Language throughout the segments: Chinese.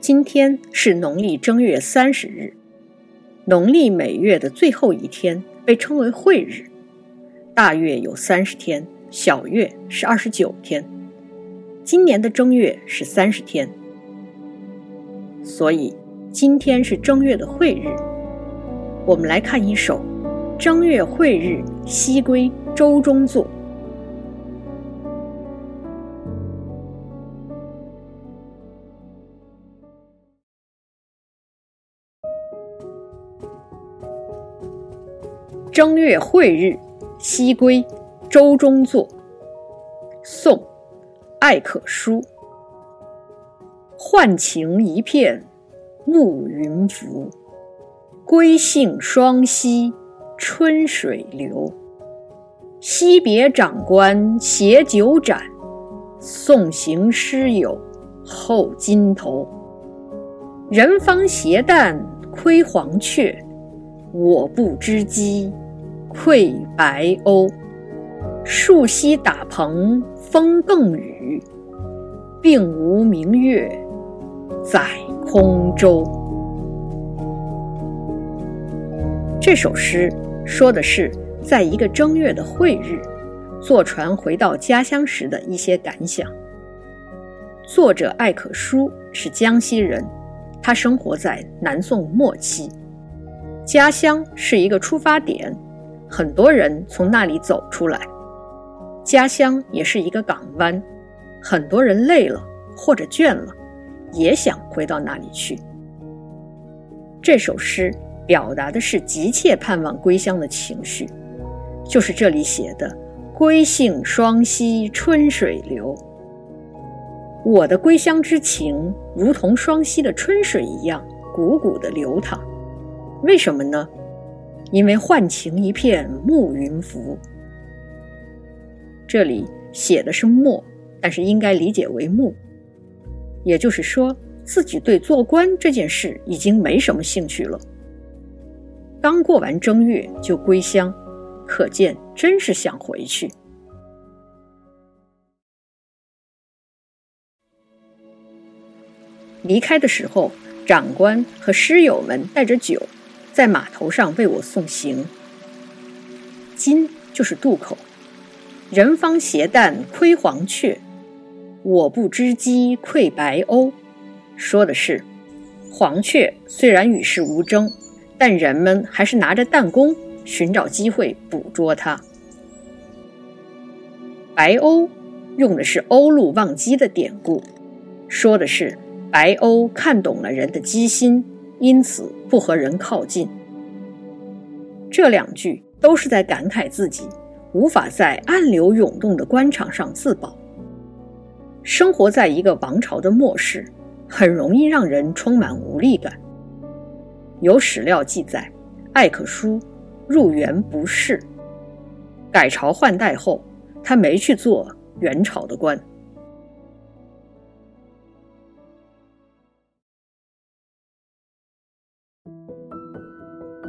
今天是农历正月三十日，农历每月的最后一天被称为晦日。大月有三十天，小月是二十九天。今年的正月是三十天，所以今天是正月的晦日。我们来看一首《正月晦日西归舟中作》。正月晦日，西归，舟中作。宋·艾可舒。浣情一片暮云浮，归兴双溪春水流。惜别长官携酒盏，送行诗友后金头。人方携旦窥黄雀。我不知机，愧白鸥。树栖打蓬风更雨，并无明月在空舟。这首诗说的是，在一个正月的晦日，坐船回到家乡时的一些感想。作者艾可舒是江西人，他生活在南宋末期。家乡是一个出发点，很多人从那里走出来。家乡也是一个港湾，很多人累了或者倦了，也想回到那里去。这首诗表达的是急切盼望归乡的情绪，就是这里写的“归兴双溪春水流”。我的归乡之情，如同双溪的春水一样，汩汩地流淌。为什么呢？因为浣情一片暮云浮。这里写的是墨，但是应该理解为暮，也就是说自己对做官这件事已经没什么兴趣了。刚过完正月就归乡，可见真是想回去。离开的时候，长官和师友们带着酒。在码头上为我送行。金就是渡口。人方携旦窥黄阙，我不知机窥白鸥。说的是，黄雀虽然与世无争，但人们还是拿着弹弓寻找机会捕捉它。白鸥用的是鸥鹭忘机的典故，说的是白鸥看懂了人的机心。因此不和人靠近。这两句都是在感慨自己无法在暗流涌动的官场上自保。生活在一个王朝的末世，很容易让人充满无力感。有史料记载，艾可舒入元不仕，改朝换代后，他没去做元朝的官。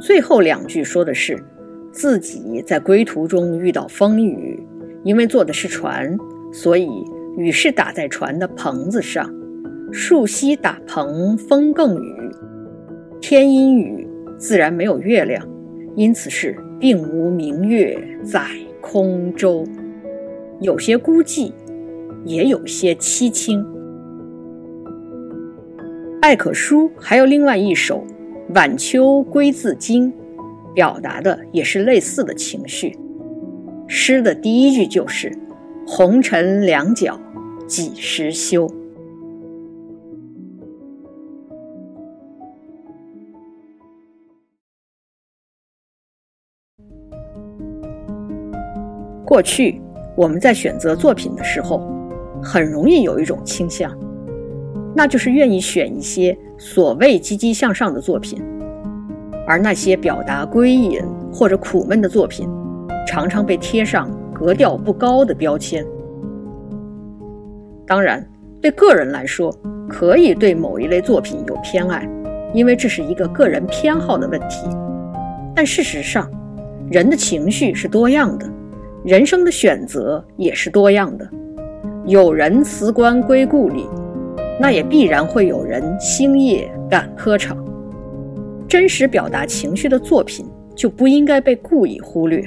最后两句说的是自己在归途中遇到风雨，因为坐的是船，所以雨是打在船的棚子上。树栖打棚风更雨，天阴雨，自然没有月亮，因此是并无明月在空舟，有些孤寂，也有些凄清。艾可舒还有另外一首。晚秋归自京，表达的也是类似的情绪。诗的第一句就是“红尘两角几时休”。过去我们在选择作品的时候，很容易有一种倾向。那就是愿意选一些所谓积极向上的作品，而那些表达归隐或者苦闷的作品，常常被贴上格调不高的标签。当然，对个人来说，可以对某一类作品有偏爱，因为这是一个个人偏好的问题。但事实上，人的情绪是多样的，人生的选择也是多样的。有人辞官归故里。那也必然会有人星夜赶科场。真实表达情绪的作品就不应该被故意忽略。